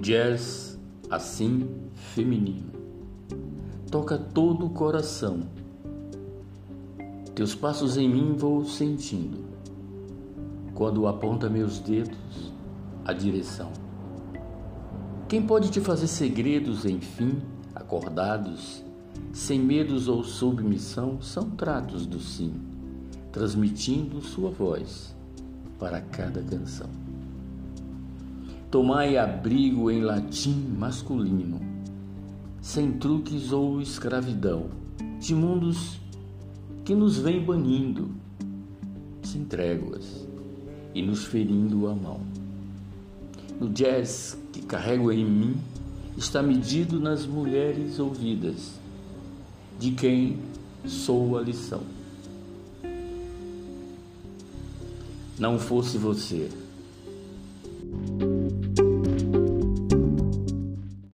jazz, assim feminino, toca todo o coração. Teus passos em mim vou sentindo, quando aponta meus dedos a direção. Quem pode te fazer segredos, enfim, acordados, sem medos ou submissão, são tratos do sim, transmitindo sua voz para cada canção. Tomai abrigo em latim masculino, sem truques ou escravidão, de mundos que nos vêm banindo, sem tréguas e nos ferindo a mão. No jazz que carrego em mim está medido nas mulheres ouvidas, de quem sou a lição. Não fosse você.